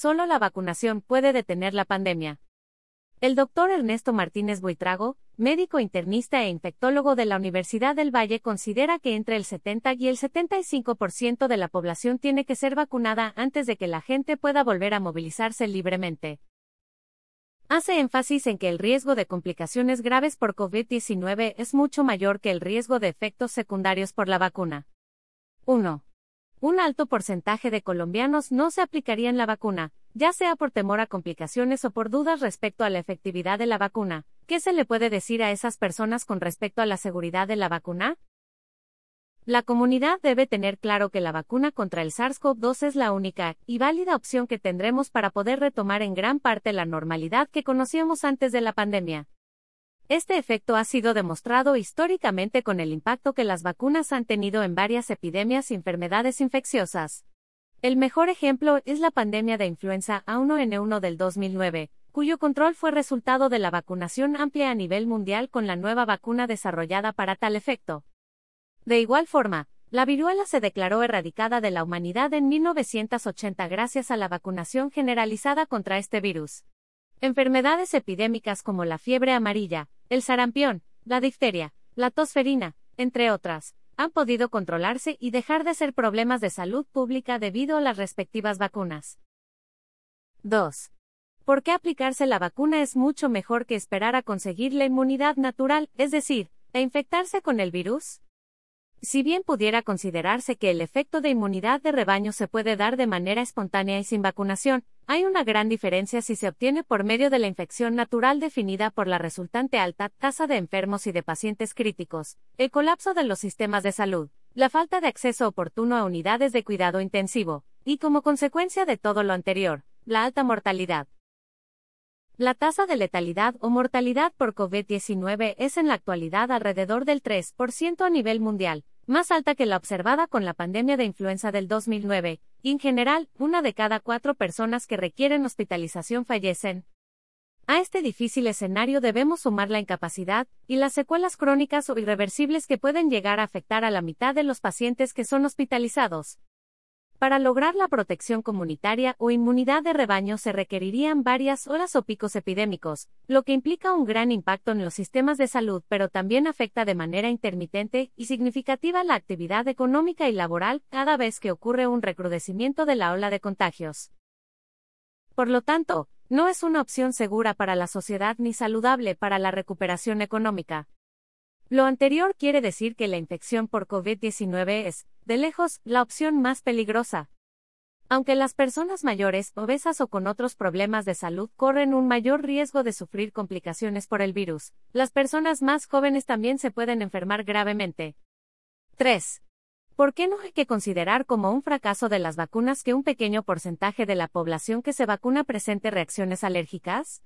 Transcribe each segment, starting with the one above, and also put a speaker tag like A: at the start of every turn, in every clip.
A: solo la vacunación puede detener la pandemia. El doctor Ernesto Martínez Buitrago, médico internista e infectólogo de la Universidad del Valle, considera que entre el 70 y el 75% de la población tiene que ser vacunada antes de que la gente pueda volver a movilizarse libremente. Hace énfasis en que el riesgo de complicaciones graves por COVID-19 es mucho mayor que el riesgo de efectos secundarios por la vacuna. 1. Un alto porcentaje de colombianos no se aplicarían la vacuna, ya sea por temor a complicaciones o por dudas respecto a la efectividad de la vacuna. ¿Qué se le puede decir a esas personas con respecto a la seguridad de la vacuna? La comunidad debe tener claro que la vacuna contra el SARS-CoV-2 es la única y válida opción que tendremos para poder retomar en gran parte la normalidad que conocíamos antes de la pandemia. Este efecto ha sido demostrado históricamente con el impacto que las vacunas han tenido en varias epidemias y enfermedades infecciosas. El mejor ejemplo es la pandemia de influenza A1N1 del 2009, cuyo control fue resultado de la vacunación amplia a nivel mundial con la nueva vacuna desarrollada para tal efecto. De igual forma, la viruela se declaró erradicada de la humanidad en 1980 gracias a la vacunación generalizada contra este virus. Enfermedades epidémicas como la fiebre amarilla, el sarampión, la difteria, la tosferina, entre otras, han podido controlarse y dejar de ser problemas de salud pública debido a las respectivas vacunas. 2. ¿Por qué aplicarse la vacuna es mucho mejor que esperar a conseguir la inmunidad natural, es decir, a infectarse con el virus? Si bien pudiera considerarse que el efecto de inmunidad de rebaño se puede dar de manera espontánea y sin vacunación, hay una gran diferencia si se obtiene por medio de la infección natural definida por la resultante alta tasa de enfermos y de pacientes críticos, el colapso de los sistemas de salud, la falta de acceso oportuno a unidades de cuidado intensivo, y como consecuencia de todo lo anterior, la alta mortalidad. La tasa de letalidad o mortalidad por COVID-19 es en la actualidad alrededor del 3% a nivel mundial, más alta que la observada con la pandemia de influenza del 2009, y en general, una de cada cuatro personas que requieren hospitalización fallecen. A este difícil escenario debemos sumar la incapacidad y las secuelas crónicas o irreversibles que pueden llegar a afectar a la mitad de los pacientes que son hospitalizados. Para lograr la protección comunitaria o inmunidad de rebaño se requerirían varias horas o picos epidémicos, lo que implica un gran impacto en los sistemas de salud, pero también afecta de manera intermitente y significativa la actividad económica y laboral cada vez que ocurre un recrudecimiento de la ola de contagios. Por lo tanto, no es una opción segura para la sociedad ni saludable para la recuperación económica. Lo anterior quiere decir que la infección por COVID-19 es, de lejos, la opción más peligrosa. Aunque las personas mayores, obesas o con otros problemas de salud corren un mayor riesgo de sufrir complicaciones por el virus, las personas más jóvenes también se pueden enfermar gravemente. 3. ¿Por qué no hay que considerar como un fracaso de las vacunas que un pequeño porcentaje de la población que se vacuna presente reacciones alérgicas?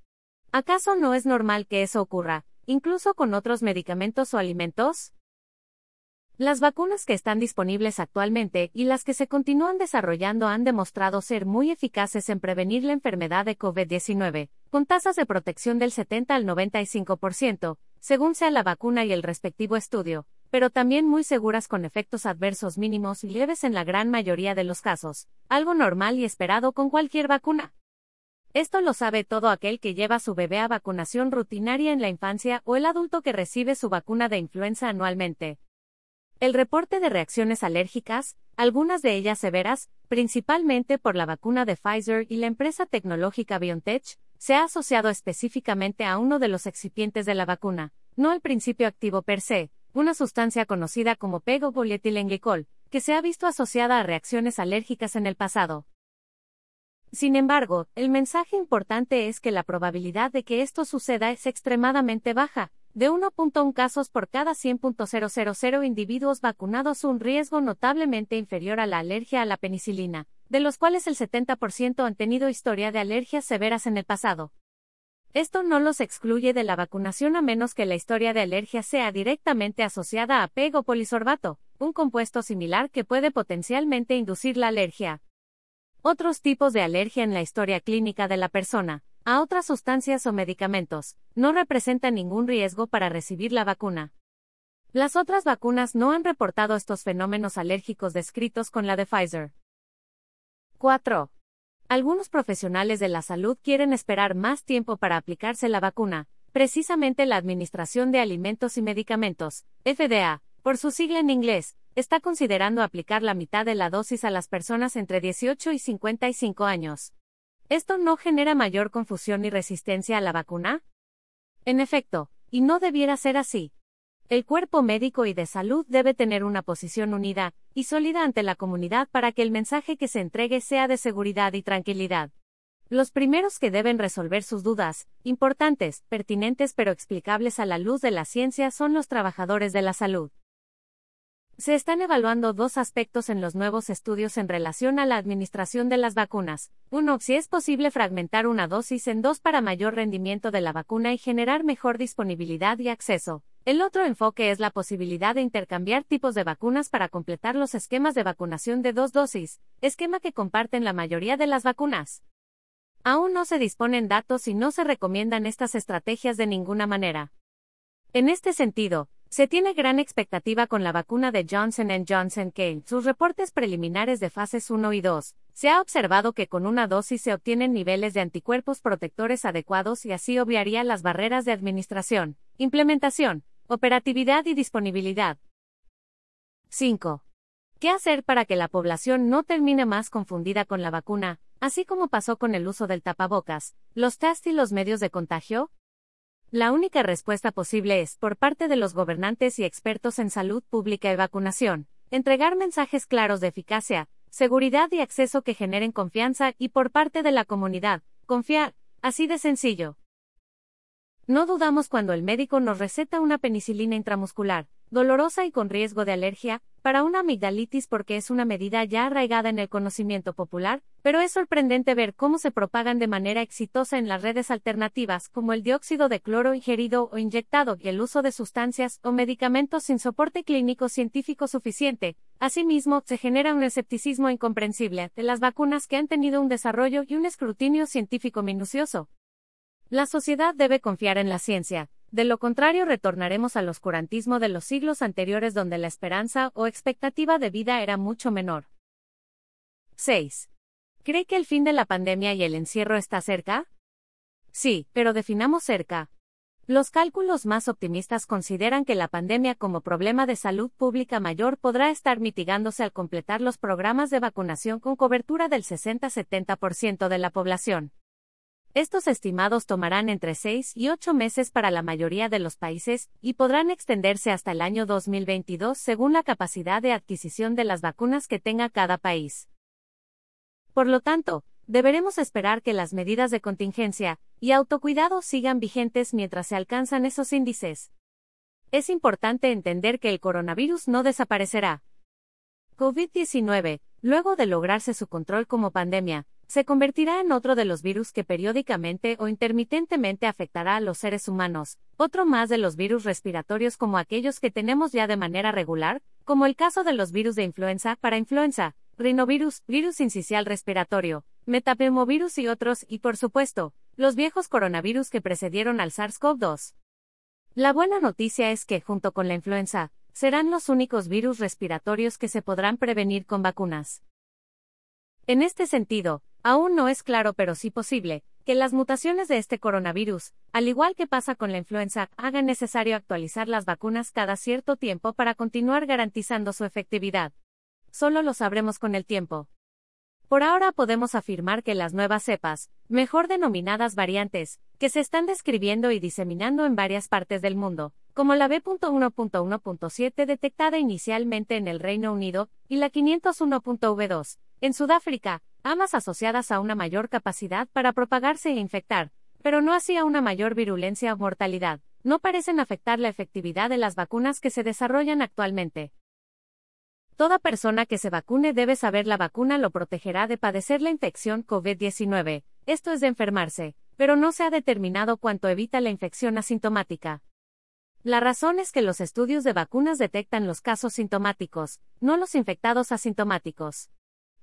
A: ¿Acaso no es normal que eso ocurra, incluso con otros medicamentos o alimentos? Las vacunas que están disponibles actualmente y las que se continúan desarrollando han demostrado ser muy eficaces en prevenir la enfermedad de COVID-19, con tasas de protección del 70 al 95%, según sea la vacuna y el respectivo estudio, pero también muy seguras con efectos adversos mínimos y leves en la gran mayoría de los casos, algo normal y esperado con cualquier vacuna. Esto lo sabe todo aquel que lleva a su bebé a vacunación rutinaria en la infancia o el adulto que recibe su vacuna de influenza anualmente. El reporte de reacciones alérgicas, algunas de ellas severas, principalmente por la vacuna de Pfizer y la empresa tecnológica BioNTech, se ha asociado específicamente a uno de los excipientes de la vacuna, no al principio activo per se, una sustancia conocida como pego-polietilenglicol, que se ha visto asociada a reacciones alérgicas en el pasado. Sin embargo, el mensaje importante es que la probabilidad de que esto suceda es extremadamente baja, de 1.1 casos por cada 100.000 individuos vacunados, un riesgo notablemente inferior a la alergia a la penicilina, de los cuales el 70% han tenido historia de alergias severas en el pasado. Esto no los excluye de la vacunación a menos que la historia de alergia sea directamente asociada a PEG o polisorbato, un compuesto similar que puede potencialmente inducir la alergia. Otros tipos de alergia en la historia clínica de la persona, a otras sustancias o medicamentos, no representan ningún riesgo para recibir la vacuna. Las otras vacunas no han reportado estos fenómenos alérgicos descritos con la de Pfizer. 4. Algunos profesionales de la salud quieren esperar más tiempo para aplicarse la vacuna, precisamente la Administración de Alimentos y Medicamentos, FDA, por su sigla en inglés, está considerando aplicar la mitad de la dosis a las personas entre 18 y 55 años. ¿Esto no genera mayor confusión y resistencia a la vacuna? En efecto, y no debiera ser así. El cuerpo médico y de salud debe tener una posición unida y sólida ante la comunidad para que el mensaje que se entregue sea de seguridad y tranquilidad. Los primeros que deben resolver sus dudas, importantes, pertinentes pero explicables a la luz de la ciencia, son los trabajadores de la salud. Se están evaluando dos aspectos en los nuevos estudios en relación a la administración de las vacunas. Uno, si es posible fragmentar una dosis en dos para mayor rendimiento de la vacuna y generar mejor disponibilidad y acceso. El otro enfoque es la posibilidad de intercambiar tipos de vacunas para completar los esquemas de vacunación de dos dosis, esquema que comparten la mayoría de las vacunas. Aún no se disponen datos y no se recomiendan estas estrategias de ninguna manera. En este sentido, se tiene gran expectativa con la vacuna de Johnson Johnson que, en sus reportes preliminares de fases 1 y 2, se ha observado que con una dosis se obtienen niveles de anticuerpos protectores adecuados y así obviaría las barreras de administración, implementación, operatividad y disponibilidad. 5. ¿Qué hacer para que la población no termine más confundida con la vacuna, así como pasó con el uso del tapabocas, los test y los medios de contagio? La única respuesta posible es, por parte de los gobernantes y expertos en salud pública y vacunación, entregar mensajes claros de eficacia, seguridad y acceso que generen confianza y por parte de la comunidad, confiar, así de sencillo. No dudamos cuando el médico nos receta una penicilina intramuscular, dolorosa y con riesgo de alergia, para una amigdalitis porque es una medida ya arraigada en el conocimiento popular, pero es sorprendente ver cómo se propagan de manera exitosa en las redes alternativas como el dióxido de cloro ingerido o inyectado y el uso de sustancias o medicamentos sin soporte clínico científico suficiente. Asimismo, se genera un escepticismo incomprensible de las vacunas que han tenido un desarrollo y un escrutinio científico minucioso. La sociedad debe confiar en la ciencia, de lo contrario retornaremos al oscurantismo de los siglos anteriores donde la esperanza o expectativa de vida era mucho menor. 6. ¿Cree que el fin de la pandemia y el encierro está cerca? Sí, pero definamos cerca. Los cálculos más optimistas consideran que la pandemia como problema de salud pública mayor podrá estar mitigándose al completar los programas de vacunación con cobertura del 60-70% de la población. Estos estimados tomarán entre 6 y 8 meses para la mayoría de los países y podrán extenderse hasta el año 2022 según la capacidad de adquisición de las vacunas que tenga cada país. Por lo tanto, deberemos esperar que las medidas de contingencia y autocuidado sigan vigentes mientras se alcanzan esos índices. Es importante entender que el coronavirus no desaparecerá. COVID-19, luego de lograrse su control como pandemia, se convertirá en otro de los virus que periódicamente o intermitentemente afectará a los seres humanos, otro más de los virus respiratorios como aquellos que tenemos ya de manera regular, como el caso de los virus de influenza para influenza, rinovirus, virus incisional respiratorio, metapneumovirus y otros, y por supuesto, los viejos coronavirus que precedieron al SARS-CoV-2. La buena noticia es que, junto con la influenza, serán los únicos virus respiratorios que se podrán prevenir con vacunas. En este sentido, Aún no es claro pero sí posible, que las mutaciones de este coronavirus, al igual que pasa con la influenza, hagan necesario actualizar las vacunas cada cierto tiempo para continuar garantizando su efectividad. Solo lo sabremos con el tiempo. Por ahora podemos afirmar que las nuevas cepas, mejor denominadas variantes, que se están describiendo y diseminando en varias partes del mundo, como la B.1.1.7 detectada inicialmente en el Reino Unido, y la 501.V2, en Sudáfrica, ambas asociadas a una mayor capacidad para propagarse e infectar, pero no así a una mayor virulencia o mortalidad, no parecen afectar la efectividad de las vacunas que se desarrollan actualmente. Toda persona que se vacune debe saber la vacuna lo protegerá de padecer la infección COVID-19, esto es de enfermarse, pero no se ha determinado cuánto evita la infección asintomática. La razón es que los estudios de vacunas detectan los casos sintomáticos, no los infectados asintomáticos.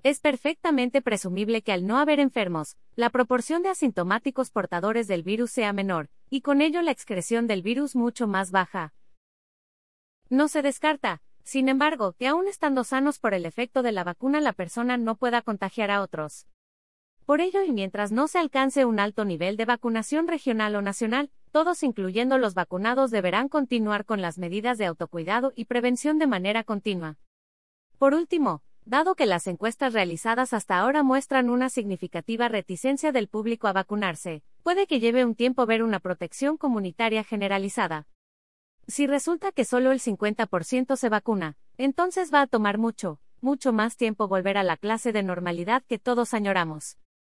A: Es perfectamente presumible que al no haber enfermos, la proporción de asintomáticos portadores del virus sea menor, y con ello la excreción del virus mucho más baja. No se descarta, sin embargo, que aún estando sanos por el efecto de la vacuna la persona no pueda contagiar a otros. Por ello, y mientras no se alcance un alto nivel de vacunación regional o nacional, todos incluyendo los vacunados deberán continuar con las medidas de autocuidado y prevención de manera continua. Por último, dado que las encuestas realizadas hasta ahora muestran una significativa reticencia del público a vacunarse, puede que lleve un tiempo ver una protección comunitaria generalizada. Si resulta que solo el 50% se vacuna, entonces va a tomar mucho, mucho más tiempo volver a la clase de normalidad que todos añoramos.